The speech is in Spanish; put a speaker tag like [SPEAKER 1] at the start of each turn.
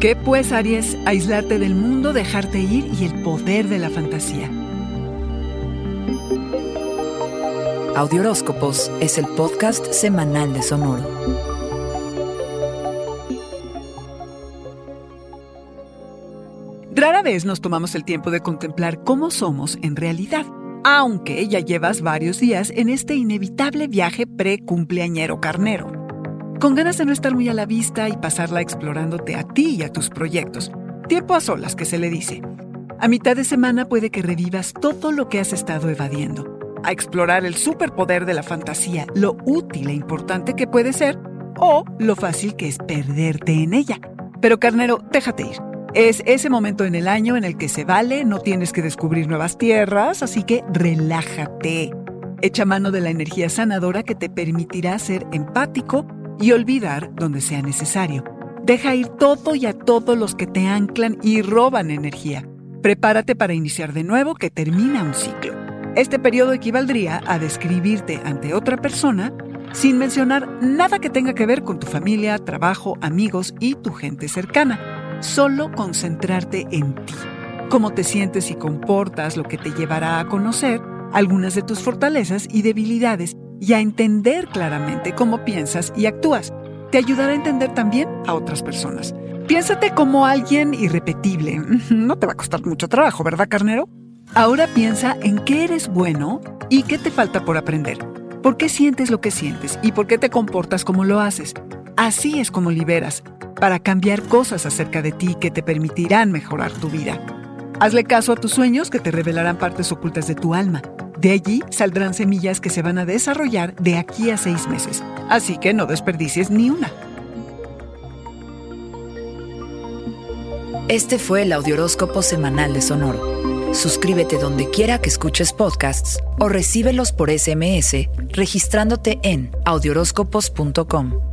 [SPEAKER 1] ¿Qué pues, Aries? Aislarte del mundo, dejarte ir y el poder de la fantasía.
[SPEAKER 2] Audioróscopos es el podcast semanal de Sonoro.
[SPEAKER 1] Rara vez nos tomamos el tiempo de contemplar cómo somos en realidad, aunque ya llevas varios días en este inevitable viaje pre-cumpleañero carnero con ganas de no estar muy a la vista y pasarla explorándote a ti y a tus proyectos. Tiempo a solas, que se le dice. A mitad de semana puede que revivas todo lo que has estado evadiendo, a explorar el superpoder de la fantasía, lo útil e importante que puede ser, o lo fácil que es perderte en ella. Pero carnero, déjate ir. Es ese momento en el año en el que se vale, no tienes que descubrir nuevas tierras, así que relájate. Echa mano de la energía sanadora que te permitirá ser empático y olvidar donde sea necesario. Deja ir todo y a todos los que te anclan y roban energía. Prepárate para iniciar de nuevo que termina un ciclo. Este periodo equivaldría a describirte ante otra persona sin mencionar nada que tenga que ver con tu familia, trabajo, amigos y tu gente cercana. Solo concentrarte en ti, cómo te sientes y comportas, lo que te llevará a conocer algunas de tus fortalezas y debilidades y a entender claramente cómo piensas y actúas. Te ayudará a entender también a otras personas. Piénsate como alguien irrepetible. No te va a costar mucho trabajo, ¿verdad, carnero? Ahora piensa en qué eres bueno y qué te falta por aprender. ¿Por qué sientes lo que sientes y por qué te comportas como lo haces? Así es como liberas, para cambiar cosas acerca de ti que te permitirán mejorar tu vida. Hazle caso a tus sueños que te revelarán partes ocultas de tu alma. De allí saldrán semillas que se van a desarrollar de aquí a seis meses. Así que no desperdicies ni una.
[SPEAKER 2] Este fue el Audioróscopo Semanal de Sonoro. Suscríbete donde quiera que escuches podcasts o recíbelos por SMS registrándote en audioróscopos.com.